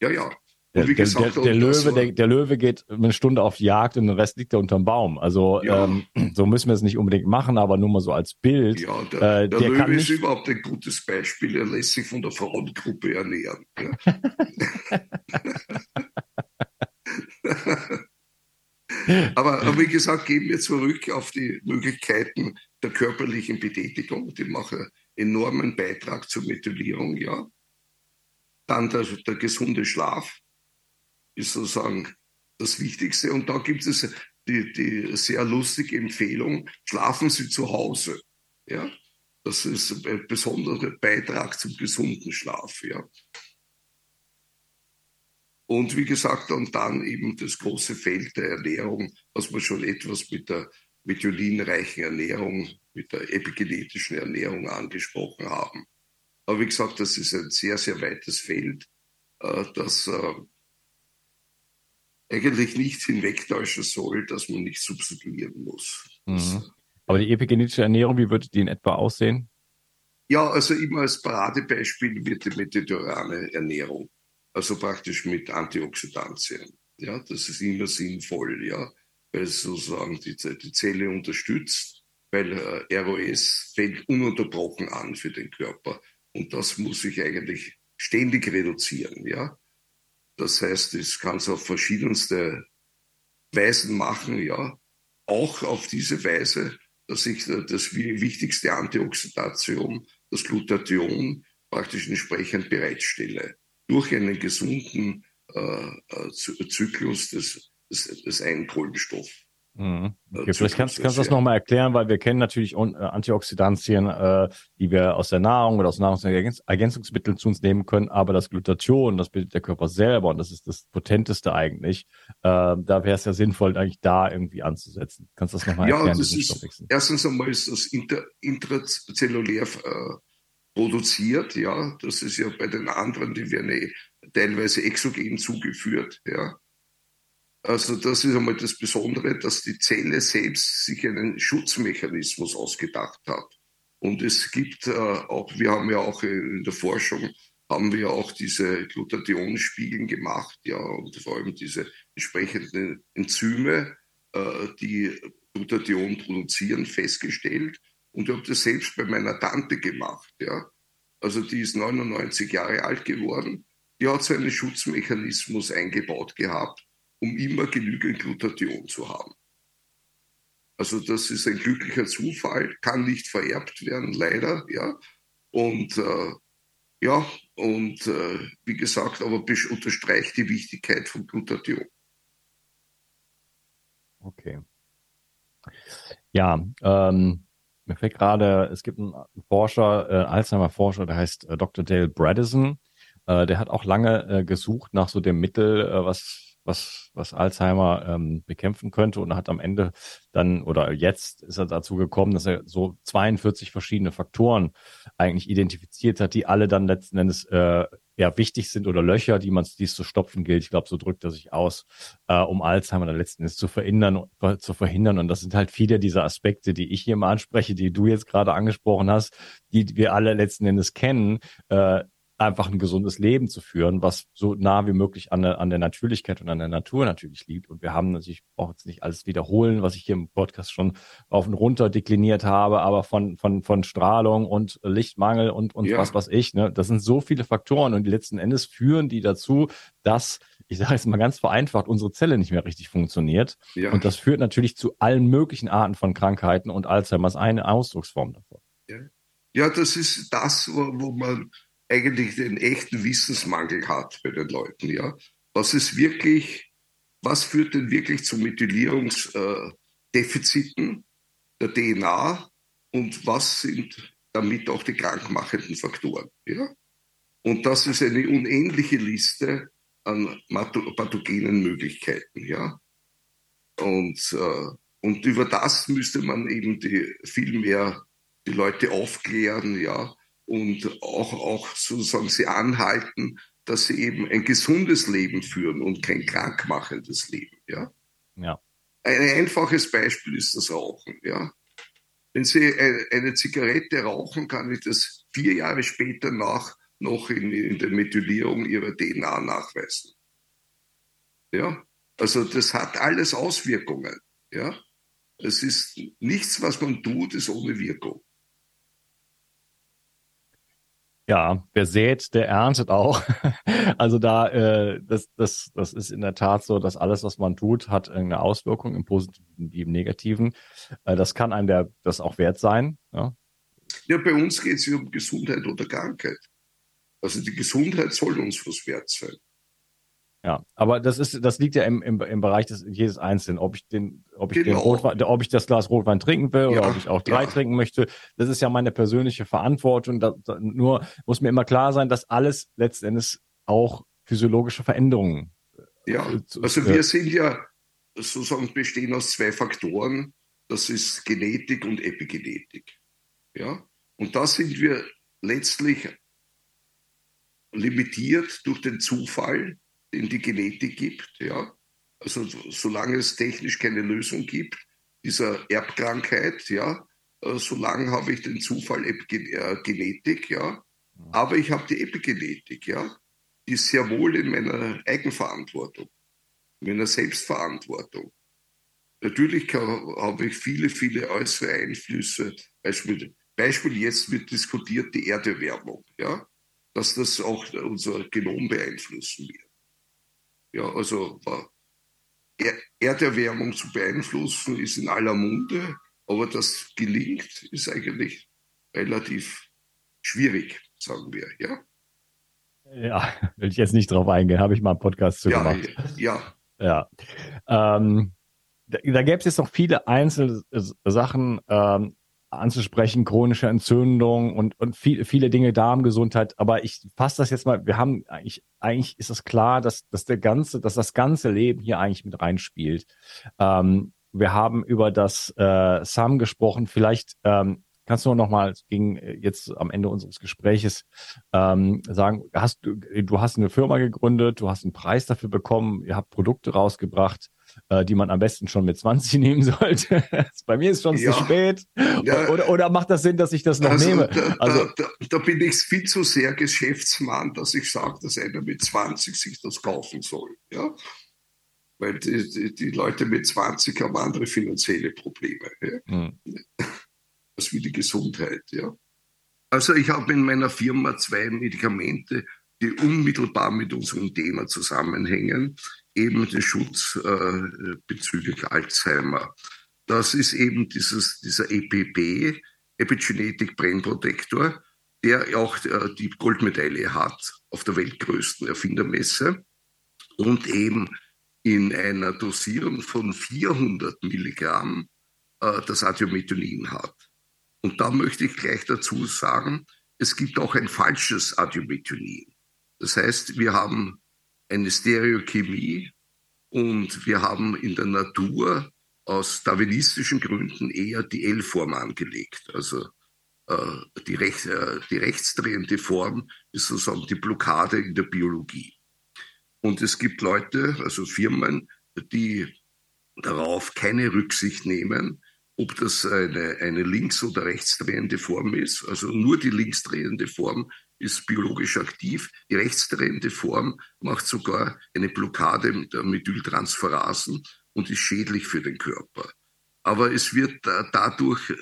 [SPEAKER 2] Ja, ja.
[SPEAKER 1] Der, gesagt, der, der, Löwe, der, der, Löwe geht eine Stunde auf Jagd und der Rest liegt er unterm Baum. Also ja. ähm, so müssen wir es nicht unbedingt machen, aber nur mal so als Bild.
[SPEAKER 2] Ja, der, äh, Löwe ist überhaupt ein gutes Beispiel. Er lässt sich von der Frauengruppe ernähren. [LAUGHS] [LAUGHS] Aber, aber, wie gesagt, gehen wir zurück auf die Möglichkeiten der körperlichen Betätigung. Die machen enormen Beitrag zur Methylierung, ja. Dann der, der gesunde Schlaf ist sozusagen das Wichtigste. Und da gibt es die, die sehr lustige Empfehlung, schlafen Sie zu Hause. Ja? Das ist ein besonderer Beitrag zum gesunden Schlaf. Ja? Und wie gesagt, und dann eben das große Feld der Ernährung, was wir schon etwas mit der methylinreichen Ernährung, mit der epigenetischen Ernährung angesprochen haben. Aber wie gesagt, das ist ein sehr, sehr weites Feld, äh, das äh, eigentlich nicht hinwegtäuschen soll, dass man nicht substituieren muss.
[SPEAKER 1] Mhm. Aber die epigenetische Ernährung, wie würde die in etwa aussehen?
[SPEAKER 2] Ja, also immer als Paradebeispiel wird die mediterrane Ernährung, also praktisch mit Antioxidantien. Ja, das ist immer sinnvoll, ja, weil es sozusagen die, die Zelle unterstützt, weil äh, ROS fällt ununterbrochen an für den Körper und das muss sich eigentlich ständig reduzieren, ja. Das heißt, es kann es auf verschiedenste Weisen machen, ja. Auch auf diese Weise, dass ich das wichtigste Antioxidatium, das Glutathion, praktisch entsprechend bereitstelle. Durch einen gesunden äh, äh Zyklus des, des, des Einkohlenstoffs.
[SPEAKER 1] Mhm. Okay, vielleicht kannst, kannst du das nochmal erklären, weil wir kennen natürlich äh, Antioxidantien, äh, die wir aus der Nahrung oder aus Nahrungsergänzungsmitteln zu uns nehmen können, aber das Glutathion, das bildet der Körper selber und das ist das Potenteste eigentlich. Äh, da wäre es ja sinnvoll, eigentlich da irgendwie anzusetzen. Kannst du das nochmal erklären? Ja,
[SPEAKER 2] das ist, erstens einmal ist das inter, intrazellulär äh, produziert, ja. Das ist ja bei den anderen, die werden eh teilweise exogen zugeführt, ja. Also das ist einmal das Besondere, dass die Zelle selbst sich einen Schutzmechanismus ausgedacht hat. Und es gibt äh, auch, wir haben ja auch in der Forschung, haben wir auch diese Glutathionspiegeln gemacht, ja, und vor allem diese entsprechenden Enzyme, äh, die Glutathion produzieren, festgestellt. Und ich habe das selbst bei meiner Tante gemacht, ja. Also die ist 99 Jahre alt geworden. Die hat so einen Schutzmechanismus eingebaut gehabt um immer genügend Glutathion zu haben. Also das ist ein glücklicher Zufall, kann nicht vererbt werden, leider, ja. Und äh, ja, und äh, wie gesagt, aber unterstreicht die Wichtigkeit von Glutathion.
[SPEAKER 1] Okay. Ja, ähm, mir fällt gerade, es gibt einen Forscher, äh, Alzheimer-Forscher, der heißt äh, Dr. Dale Bredesen. Äh, der hat auch lange äh, gesucht nach so dem Mittel, was was, was Alzheimer ähm, bekämpfen könnte und hat am Ende dann oder jetzt ist er dazu gekommen, dass er so 42 verschiedene Faktoren eigentlich identifiziert hat, die alle dann letzten Endes äh, ja wichtig sind oder Löcher, die man dies zu stopfen gilt. Ich glaube, so drückt er sich aus, äh, um Alzheimer dann letzten Endes zu verhindern, zu verhindern. Und das sind halt viele dieser Aspekte, die ich hier mal anspreche, die du jetzt gerade angesprochen hast, die wir alle letzten Endes kennen, äh, einfach ein gesundes Leben zu führen, was so nah wie möglich an der, an der Natürlichkeit und an der Natur natürlich liegt. Und wir haben natürlich auch jetzt nicht alles wiederholen, was ich hier im Podcast schon auf und runter dekliniert habe, aber von, von, von Strahlung und Lichtmangel und, und ja. was was ich, ne, das sind so viele Faktoren und letzten Endes führen die dazu, dass, ich sage jetzt mal ganz vereinfacht, unsere Zelle nicht mehr richtig funktioniert. Ja. Und das führt natürlich zu allen möglichen Arten von Krankheiten und Alzheimer ist eine Ausdrucksform davon.
[SPEAKER 2] Ja, ja das ist das, wo, wo man eigentlich den echten Wissensmangel hat bei den Leuten. Ja? Was ist wirklich, was führt denn wirklich zu Methylierungsdefiziten der DNA und was sind damit auch die krankmachenden Faktoren? Ja? Und das ist eine unendliche Liste an pathogenen Möglichkeiten. Ja? Und, äh, und über das müsste man eben die, viel mehr die Leute aufklären, ja, und auch, auch sozusagen sie anhalten, dass sie eben ein gesundes Leben führen und kein krankmachendes Leben. Ja?
[SPEAKER 1] Ja.
[SPEAKER 2] Ein einfaches Beispiel ist das Rauchen. Ja? Wenn Sie eine Zigarette rauchen, kann ich das vier Jahre später nach noch in, in der Methylierung Ihrer DNA nachweisen. Ja, also das hat alles Auswirkungen. Ja, es ist nichts, was man tut, ist ohne Wirkung.
[SPEAKER 1] Ja, wer sät, der erntet auch. [LAUGHS] also da, äh, das, das, das ist in der Tat so, dass alles, was man tut, hat eine Auswirkung im Positiven wie im Negativen. Äh, das kann einem der, das auch wert sein. Ja,
[SPEAKER 2] ja bei uns geht es um Gesundheit oder Krankheit. Also die Gesundheit soll uns was wert sein.
[SPEAKER 1] Ja, aber das ist, das liegt ja im, im, im Bereich des jedes Einzelnen, ob ich den, ob ich genau. den Rotwein, ob ich das Glas Rotwein trinken will oder ob ich auch drei ja. trinken möchte. Das ist ja meine persönliche Verantwortung. Da, da, nur muss mir immer klar sein, dass alles letztendlich auch physiologische Veränderungen.
[SPEAKER 2] Äh, ja, also äh, wir sind ja sozusagen bestehen aus zwei Faktoren. Das ist Genetik und Epigenetik. Ja, und da sind wir letztlich limitiert durch den Zufall den die Genetik gibt. Ja? Also solange es technisch keine Lösung gibt, dieser Erbkrankheit, ja, äh, solange habe ich den Zufall äh, Genetik, ja. Aber ich habe die Epigenetik, ja. Die ist sehr wohl in meiner Eigenverantwortung, in meiner Selbstverantwortung. Natürlich habe ich viele, viele äußere Einflüsse. Beispiel, Beispiel jetzt wird diskutiert die Erderwärmung, ja, dass das auch unser Genom beeinflussen wird. Ja, also er Erderwärmung zu beeinflussen ist in aller Munde, aber das gelingt, ist eigentlich relativ schwierig, sagen wir, ja.
[SPEAKER 1] Ja, [LAUGHS] will ich jetzt nicht drauf eingehen, habe ich mal einen Podcast zu
[SPEAKER 2] ja,
[SPEAKER 1] gemacht.
[SPEAKER 2] Ja.
[SPEAKER 1] Ja. Ähm, da, da gäbe es jetzt noch viele einzelne Sachen, ähm, anzusprechen, chronische Entzündung und, und viel, viele Dinge Darmgesundheit. Aber ich fasse das jetzt mal, wir haben eigentlich, eigentlich ist es klar, dass, dass der ganze, dass das ganze Leben hier eigentlich mit reinspielt. Ähm, wir haben über das äh, SAM gesprochen. Vielleicht ähm, Kannst du noch mal gegen äh, jetzt am Ende unseres Gespräches ähm, sagen, hast du, du hast eine Firma gegründet, du hast einen Preis dafür bekommen, ihr habt Produkte rausgebracht äh, die man am besten schon mit 20 [LAUGHS] nehmen sollte. Bei mir ist schon ja. zu spät. Ja. Oder, oder macht das Sinn, dass ich das noch also, nehme?
[SPEAKER 2] Also, da, da, da, bin ich viel zu sehr Geschäftsmann, dass ich sage, dass einer mit 20 sich das kaufen soll. Ja? Weil die, die, die Leute mit 20 haben andere finanzielle Probleme. Ja? Hm. Als wie die Gesundheit. Ja? Also ich habe in meiner Firma zwei Medikamente, die unmittelbar mit unserem Thema zusammenhängen eben den Schutz äh, bezüglich Alzheimer. Das ist eben dieses, dieser EPP, Epigenetic Brain Protector, der auch äh, die Goldmedaille hat auf der weltgrößten Erfindermesse und eben in einer Dosierung von 400 Milligramm äh, das Adiometonin hat. Und da möchte ich gleich dazu sagen, es gibt auch ein falsches Adiometonin. Das heißt, wir haben eine Stereochemie und wir haben in der Natur aus darwinistischen Gründen eher die L-Form angelegt. Also äh, die, Rech äh, die rechtsdrehende Form ist sozusagen die Blockade in der Biologie. Und es gibt Leute, also Firmen, die darauf keine Rücksicht nehmen, ob das eine, eine links- oder rechtsdrehende Form ist. Also nur die linksdrehende Form ist biologisch aktiv. Die rechtsdrehende Form macht sogar eine Blockade der Methyltransferasen und ist schädlich für den Körper. Aber es wird dadurch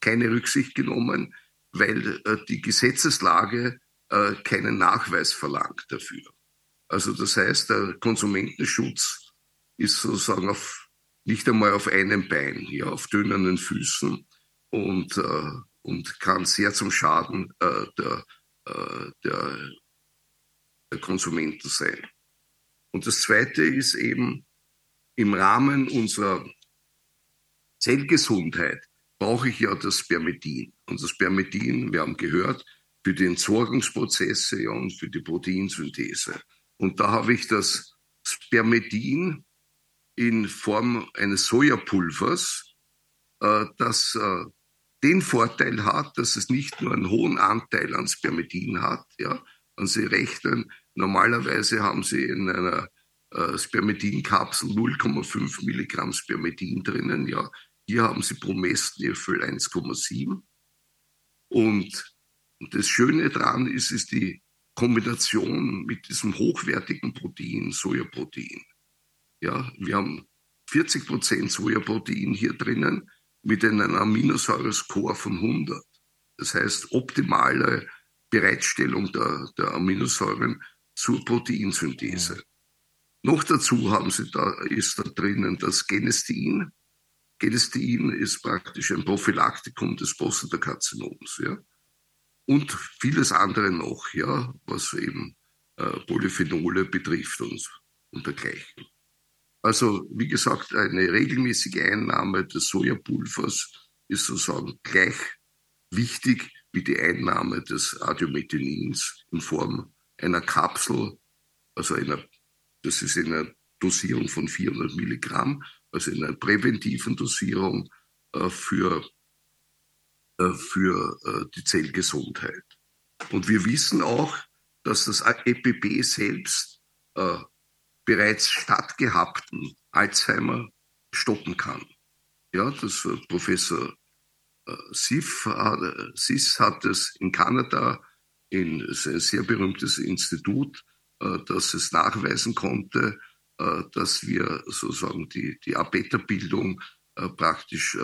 [SPEAKER 2] keine Rücksicht genommen, weil äh, die Gesetzeslage äh, keinen Nachweis verlangt dafür. Also das heißt, der Konsumentenschutz ist sozusagen auf, nicht einmal auf einem Bein, ja, auf dünnen Füßen und, äh, und kann sehr zum Schaden der äh, der, der Konsumenten sein. Und das Zweite ist eben, im Rahmen unserer Zellgesundheit brauche ich ja das Spermidin. Und das Spermidin, wir haben gehört, für die Entsorgungsprozesse und für die Proteinsynthese. Und da habe ich das Spermidin in Form eines Sojapulvers, äh, das äh, den Vorteil hat, dass es nicht nur einen hohen Anteil an Spermidin hat. Ja. Wenn Sie rechnen, normalerweise haben Sie in einer äh, Spermidinkapsel 0,5 Milligramm Spermidin drinnen. Ja. Hier haben Sie pro Messlöffel 1,7. Und, und das Schöne daran ist, ist die Kombination mit diesem hochwertigen Protein, Sojaprotein. Ja, wir haben 40 Prozent Sojaprotein hier drinnen mit einem Aminosäurescore von 100. Das heißt, optimale Bereitstellung der, der Aminosäuren zur Proteinsynthese. Ja. Noch dazu haben sie da, ist da drinnen das Genestein. Genestein ist praktisch ein Prophylaktikum des Prostatakarzinoms, ja. Und vieles andere noch, ja, was eben äh, Polyphenole betrifft und, und dergleichen. Also, wie gesagt, eine regelmäßige Einnahme des Sojapulvers ist sozusagen gleich wichtig wie die Einnahme des Adiomethionins in Form einer Kapsel, also einer, das ist in einer Dosierung von 400 Milligramm, also in einer präventiven Dosierung äh, für, äh, für äh, die Zellgesundheit. Und wir wissen auch, dass das EPP selbst äh, bereits stattgehabten Alzheimer stoppen kann. Ja, das äh, Professor äh, Sif, äh, Sis hat es in Kanada, in ein sehr berühmtes Institut, äh, das es nachweisen konnte, dass wir sozusagen die, die A-Beta-Bildung praktisch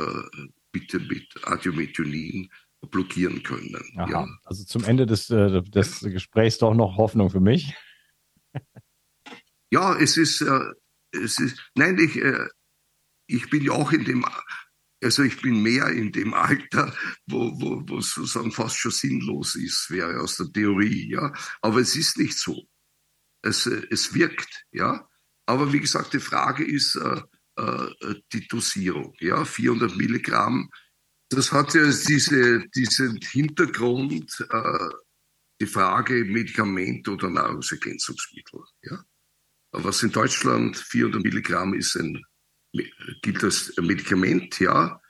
[SPEAKER 2] bitte mit Adiomethionin blockieren können.
[SPEAKER 1] Aha, ja. Also zum Ende des, des Gesprächs doch noch Hoffnung für mich.
[SPEAKER 2] Ja, es ist, äh, es ist, nein, ich, äh, ich bin ja auch in dem, also ich bin mehr in dem Alter, wo, wo, wo sozusagen fast schon sinnlos ist, wäre aus der Theorie, ja. Aber es ist nicht so. Es, äh, es wirkt, ja. Aber wie gesagt, die Frage ist äh, äh, die Dosierung, ja. 400 Milligramm, das hat ja diese, diesen Hintergrund, äh, die Frage Medikament oder Nahrungsergänzungsmittel, ja was in Deutschland 400 Milligramm ist, ein, gilt als Medikament, ja.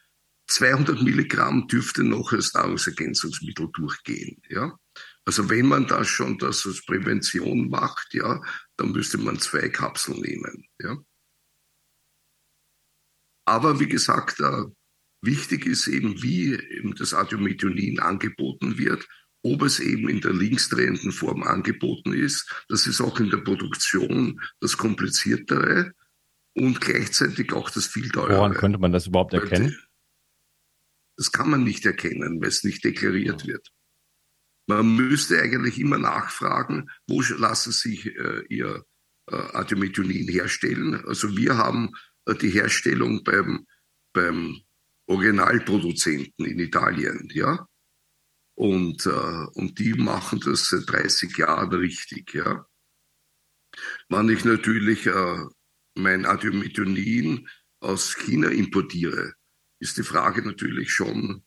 [SPEAKER 2] 200 Milligramm dürfte noch als Nahrungsergänzungsmittel durchgehen, ja. Also wenn man das schon das als Prävention macht, ja, dann müsste man zwei Kapseln nehmen, ja. Aber wie gesagt, äh, wichtig ist eben, wie das Adiomethionin angeboten wird ob es eben in der linksdrehenden Form angeboten ist. Das ist auch in der Produktion das Kompliziertere und gleichzeitig auch das viel teurere.
[SPEAKER 1] Woran könnte man das überhaupt erkennen?
[SPEAKER 2] Das kann man nicht erkennen, weil es nicht deklariert ja. wird. Man müsste eigentlich immer nachfragen, wo lassen sich äh, ihr äh, Adiomethionin herstellen. Also wir haben äh, die Herstellung beim, beim Originalproduzenten in Italien, ja. Und, äh, und die machen das seit 30 Jahren richtig. Ja. Wenn ich natürlich äh, mein Adiomethionin aus China importiere, ist die Frage natürlich schon,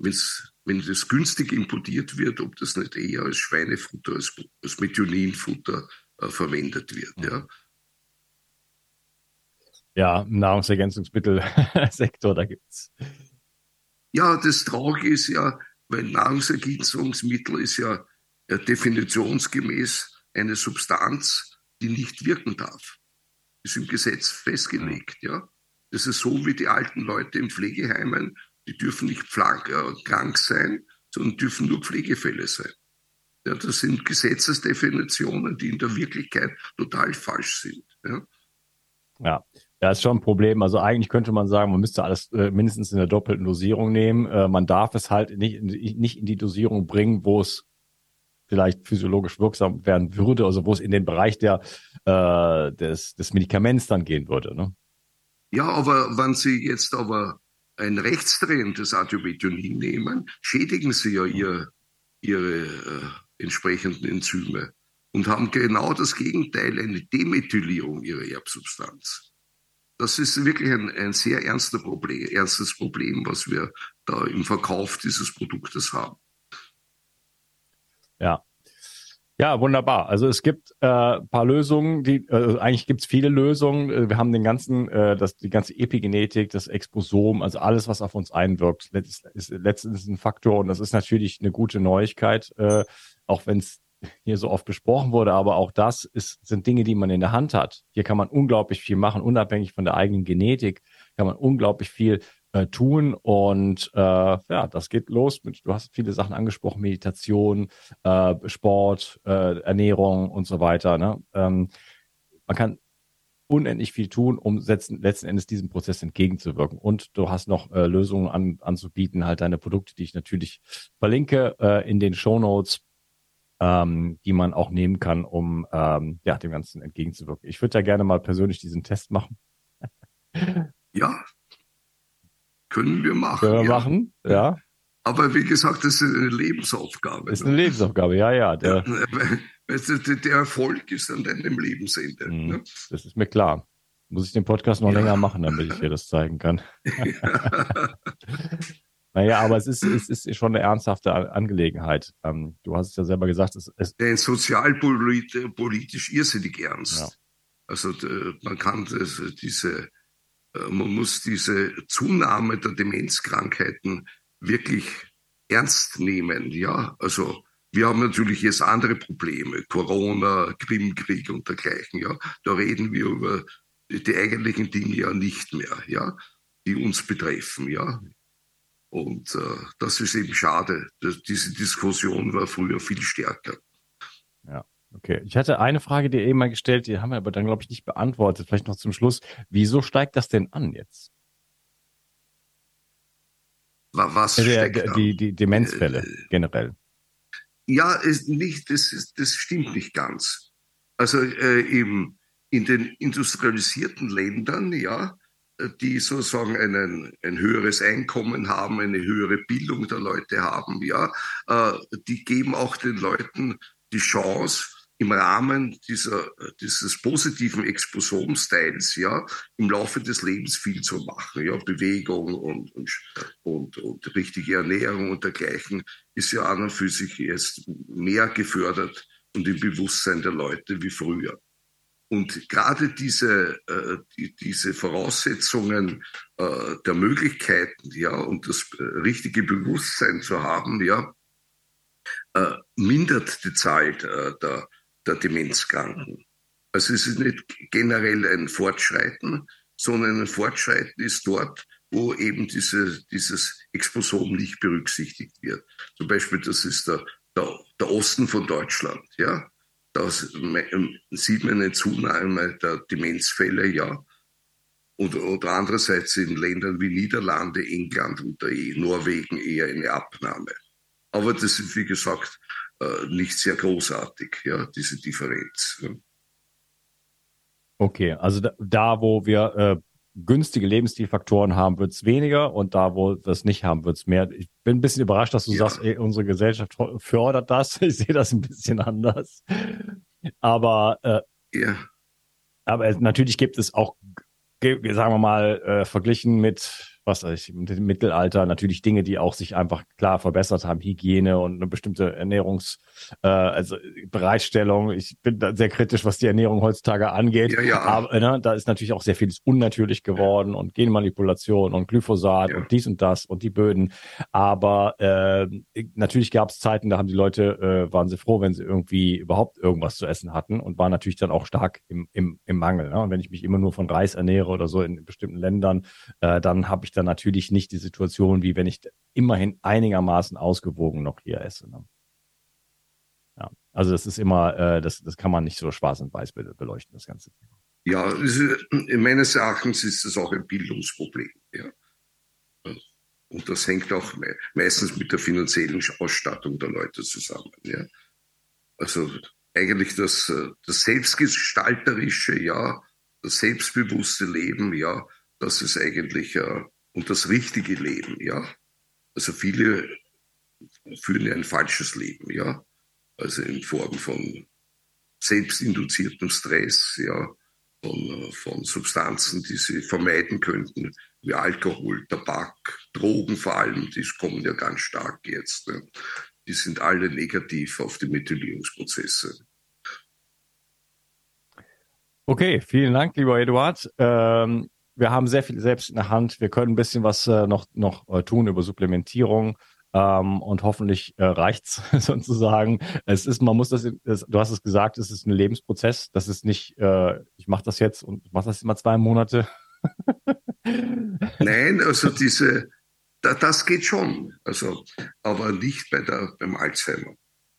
[SPEAKER 2] wenn's, wenn das günstig importiert wird, ob das nicht eher als Schweinefutter, als, als Methioninfutter äh, verwendet wird. Ja.
[SPEAKER 1] ja, im Nahrungsergänzungsmittelsektor, [LAUGHS] da gibt's.
[SPEAKER 2] Ja, das Traurige ist ja, weil Nahrungsergänzungsmittel ist ja definitionsgemäß eine Substanz, die nicht wirken darf. Ist im Gesetz festgelegt, ja. Das ist so wie die alten Leute in Pflegeheimen, die dürfen nicht äh, krank sein, sondern dürfen nur Pflegefälle sein. Ja, das sind Gesetzesdefinitionen, die in der Wirklichkeit total falsch sind. Ja.
[SPEAKER 1] ja. Ja, ist schon ein Problem. Also eigentlich könnte man sagen, man müsste alles äh, mindestens in der doppelten Dosierung nehmen. Äh, man darf es halt nicht, nicht in die Dosierung bringen, wo es vielleicht physiologisch wirksam werden würde, also wo es in den Bereich der, äh, des, des Medikaments dann gehen würde. Ne?
[SPEAKER 2] Ja, aber wenn Sie jetzt aber ein rechtsdrehendes Adiomethionin nehmen, schädigen Sie ja ihr, Ihre äh, entsprechenden Enzyme und haben genau das Gegenteil, eine Demethylierung Ihrer Erbsubstanz. Das ist wirklich ein, ein sehr ernster Problem, ernstes Problem, was wir da im Verkauf dieses Produktes haben.
[SPEAKER 1] Ja. Ja, wunderbar. Also es gibt äh, paar Lösungen, die äh, eigentlich gibt es viele Lösungen. Äh, wir haben den ganzen, äh, das, die ganze Epigenetik, das Exposom, also alles, was auf uns einwirkt, ist, ist letztendlich ein Faktor und das ist natürlich eine gute Neuigkeit, äh, auch wenn es hier so oft besprochen wurde, aber auch das ist, sind Dinge, die man in der Hand hat. Hier kann man unglaublich viel machen, unabhängig von der eigenen Genetik, kann man unglaublich viel äh, tun und äh, ja, das geht los mit, du hast viele Sachen angesprochen, Meditation, äh, Sport, äh, Ernährung und so weiter. Ne? Ähm, man kann unendlich viel tun, um letzten, letzten Endes diesem Prozess entgegenzuwirken. Und du hast noch äh, Lösungen an, anzubieten, halt deine Produkte, die ich natürlich verlinke äh, in den Show Notes, ähm, die man auch nehmen kann, um ähm, ja dem Ganzen entgegenzuwirken. Ich würde da gerne mal persönlich diesen Test machen.
[SPEAKER 2] ja, können wir machen.
[SPEAKER 1] Können wir ja. machen, ja.
[SPEAKER 2] Aber wie gesagt, das ist eine Lebensaufgabe.
[SPEAKER 1] Das ist eine Lebensaufgabe, ja, ja. Der,
[SPEAKER 2] ja, der Erfolg ist an deinem Lebensende. Mhm,
[SPEAKER 1] ne? Das ist mir klar. Muss ich den Podcast noch ja. länger machen, damit ich dir das zeigen kann. [LAUGHS] [LAUGHS] naja, aber es ist, es ist schon eine ernsthafte Angelegenheit. Ähm, du hast es ja selber gesagt. Es, es
[SPEAKER 2] Denn sozialpolitisch irrsinnig ernst. Ja. Also man kann das, diese, äh, man muss diese Zunahme der Demenzkrankheiten wirklich ernst nehmen. Ja, also wir haben natürlich jetzt andere Probleme, Corona, Krimkrieg und dergleichen. Ja, da reden wir über die eigentlichen Dinge ja nicht mehr, ja, die uns betreffen. Ja, und äh, das ist eben schade. Das, diese Diskussion war früher viel stärker.
[SPEAKER 1] Ja. Okay, ich hatte eine Frage dir eben mal gestellt, die haben wir aber dann, glaube ich, nicht beantwortet. Vielleicht noch zum Schluss. Wieso steigt das denn an jetzt?
[SPEAKER 2] Was
[SPEAKER 1] also der, der, die, die Demenzfälle äh, generell.
[SPEAKER 2] Ja, ist nicht, das, ist, das stimmt nicht ganz. Also äh, eben in den industrialisierten Ländern, ja, die sozusagen einen, ein höheres Einkommen haben, eine höhere Bildung der Leute haben, ja, äh, die geben auch den Leuten die Chance, im Rahmen dieser, dieses positiven Exposomstyles, ja, im Laufe des Lebens viel zu machen. Ja, Bewegung und, und, und, und richtige Ernährung und dergleichen ist ja an und für sich jetzt mehr gefördert und im Bewusstsein der Leute wie früher. Und gerade diese, äh, die, diese Voraussetzungen äh, der Möglichkeiten, ja, und das äh, richtige Bewusstsein zu haben, ja, äh, mindert die Zahl der, der Demenzkranken. Also es ist nicht generell ein Fortschreiten, sondern ein Fortschreiten ist dort, wo eben diese, dieses Exposom nicht berücksichtigt wird. Zum Beispiel, das ist der, der, der Osten von Deutschland, ja. Da sieht man eine Zunahme der Demenzfälle, ja. Oder, oder andererseits in Ländern wie Niederlande, England und der Norwegen eher eine Abnahme. Aber das ist, wie gesagt, äh, nicht sehr großartig, ja, diese Differenz.
[SPEAKER 1] Okay, also da, da wo wir äh, günstige Lebensstilfaktoren haben, wird es weniger und da, wo wir es nicht haben, wird es mehr. Ich bin ein bisschen überrascht, dass du ja. sagst, ey, unsere Gesellschaft fördert das. [LAUGHS] Ich sehe das ein bisschen anders. Aber, äh, ja. aber natürlich gibt es auch, sagen wir mal, äh, verglichen mit was weiß ich, im Mittelalter natürlich Dinge, die auch sich einfach klar verbessert haben, Hygiene und eine bestimmte Ernährungs, äh, also Bereitstellung. Ich bin da sehr kritisch, was die Ernährung heutzutage angeht. Ja, ja. Aber ne, da ist natürlich auch sehr vieles unnatürlich geworden und Genmanipulation und Glyphosat ja. und dies und das und die Böden. Aber äh, natürlich gab es Zeiten, da haben die Leute, äh, waren sie froh, wenn sie irgendwie überhaupt irgendwas zu essen hatten und waren natürlich dann auch stark im, im, im Mangel. Ne? Und wenn ich mich immer nur von Reis ernähre oder so in bestimmten Ländern, äh, dann habe ich da natürlich nicht die Situation, wie wenn ich immerhin einigermaßen ausgewogen noch hier esse. Ne? Ja, also das ist immer, äh, das, das kann man nicht so schwarz und weiß beleuchten, das ganze Thema.
[SPEAKER 2] Ja, ist, meines Erachtens ist das auch ein Bildungsproblem. Ja. Und das hängt auch meistens mit der finanziellen Ausstattung der Leute zusammen. Ja. Also eigentlich das, das selbstgestalterische, ja, das selbstbewusste Leben, ja, das ist eigentlich äh, und das richtige Leben, ja. Also viele führen ja ein falsches Leben, ja. Also in Form von selbstinduziertem Stress, ja, von, von Substanzen, die sie vermeiden könnten, wie Alkohol, Tabak, Drogen vor allem, die kommen ja ganz stark jetzt. Ne? Die sind alle negativ auf die Methylierungsprozesse.
[SPEAKER 1] Okay, vielen Dank, lieber Eduard. Ähm, wir haben sehr viel selbst in der Hand. Wir können ein bisschen was äh, noch, noch äh, tun über Supplementierung. Ähm, und hoffentlich äh, reicht's [LAUGHS] sozusagen. Es ist, man muss das, es, du hast es gesagt, es ist ein Lebensprozess. Das ist nicht, äh, ich mache das jetzt und mache das immer zwei Monate. [LAUGHS]
[SPEAKER 2] Nein, also diese, da, das geht schon. Also, aber nicht bei der, beim Alzheimer,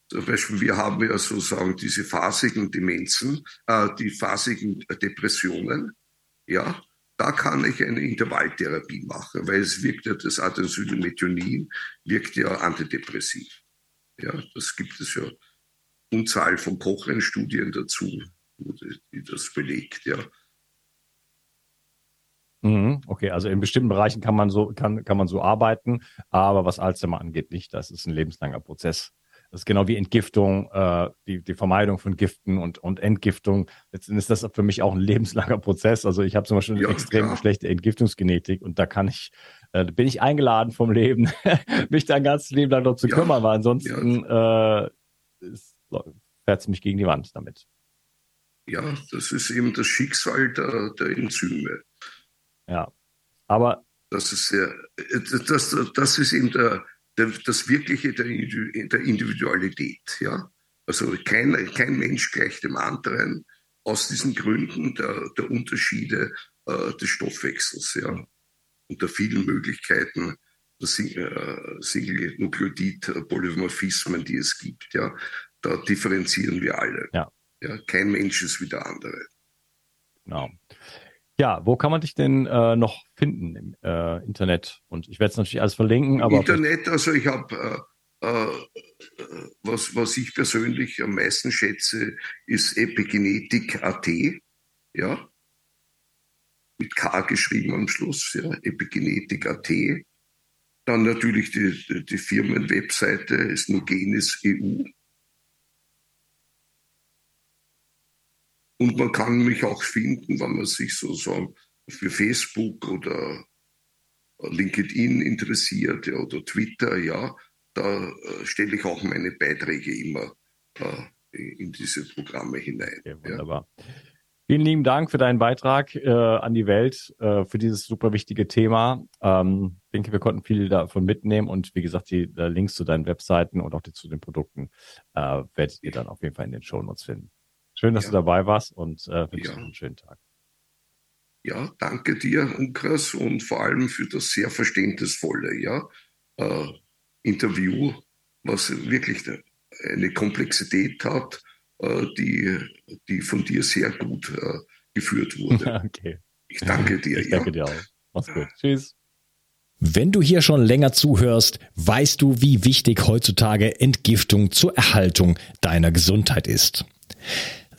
[SPEAKER 2] Zum Beispiel, wir haben ja sozusagen diese phasigen Demenzen, äh, die phasigen Depressionen. Ja, da kann ich eine Intervalltherapie machen, weil es wirkt ja, das Adenosyl-Methionin wirkt ja antidepressiv. Ja, das gibt es ja Unzahl von Cochrane-Studien dazu, die das belegt, ja.
[SPEAKER 1] Mhm, okay, also in bestimmten Bereichen kann man so, kann, kann man so arbeiten, aber was Alzheimer angeht, nicht. Das ist ein lebenslanger Prozess. Das ist genau wie Entgiftung, äh, die, die Vermeidung von Giften und, und Entgiftung. Letztendlich ist das für mich auch ein [LAUGHS] lebenslanger Prozess. Also ich habe zum Beispiel eine ja, extrem klar. schlechte Entgiftungsgenetik und da kann ich, äh, bin ich eingeladen vom Leben, [LAUGHS] mich da ein ganzes Leben lang noch zu ja, kümmern, weil ansonsten ja. äh, fährt es mich gegen die Wand damit.
[SPEAKER 2] Ja, das ist eben das Schicksal der, der Enzyme.
[SPEAKER 1] Ja. Aber
[SPEAKER 2] das ist ja, das, das ist eben der, das Wirkliche der, der Individualität. Ja? Also kein, kein Mensch gleicht dem anderen aus diesen Gründen der, der Unterschiede äh, des Stoffwechsels ja? und der vielen Möglichkeiten der äh, Single-Nukleotid-Polymorphismen, die es gibt. Ja? Da differenzieren wir alle.
[SPEAKER 1] Ja.
[SPEAKER 2] Ja? Kein Mensch ist wie der andere.
[SPEAKER 1] Genau. Ja, wo kann man dich denn äh, noch finden im äh, Internet? Und ich werde es natürlich alles verlinken. Aber
[SPEAKER 2] Internet, also ich habe, äh, äh, was, was ich persönlich am meisten schätze, ist Epigenetik.at. Ja, mit K geschrieben am Schluss, ja, Epigenetik.at. Dann natürlich die, die Firmenwebseite ist Nugenis EU. Und man kann mich auch finden, wenn man sich sozusagen für Facebook oder LinkedIn interessiert ja, oder Twitter, ja, da äh, stelle ich auch meine Beiträge immer äh, in diese Programme hinein.
[SPEAKER 1] Ja, wunderbar. Ja. Vielen lieben Dank für deinen Beitrag äh, an die Welt, äh, für dieses super wichtige Thema. Ähm, ich denke, wir konnten viel davon mitnehmen und wie gesagt, die äh, Links zu deinen Webseiten und auch die, zu den Produkten äh, werdet ihr dann auf jeden Fall in den Show Notes finden. Schön, dass ja. du dabei warst und äh, wünsche ja. einen schönen Tag.
[SPEAKER 2] Ja, danke dir, Unkras, und vor allem für das sehr verständnisvolle ja, äh, Interview, was wirklich eine Komplexität hat, äh, die, die von dir sehr gut äh, geführt wurde. [LAUGHS]
[SPEAKER 1] okay.
[SPEAKER 2] Ich danke dir.
[SPEAKER 1] Ich danke ja. dir auch. Mach's gut. Tschüss. Wenn du hier schon länger zuhörst, weißt du, wie wichtig heutzutage Entgiftung zur Erhaltung deiner Gesundheit ist.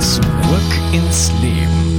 [SPEAKER 3] Zurück ins Leben.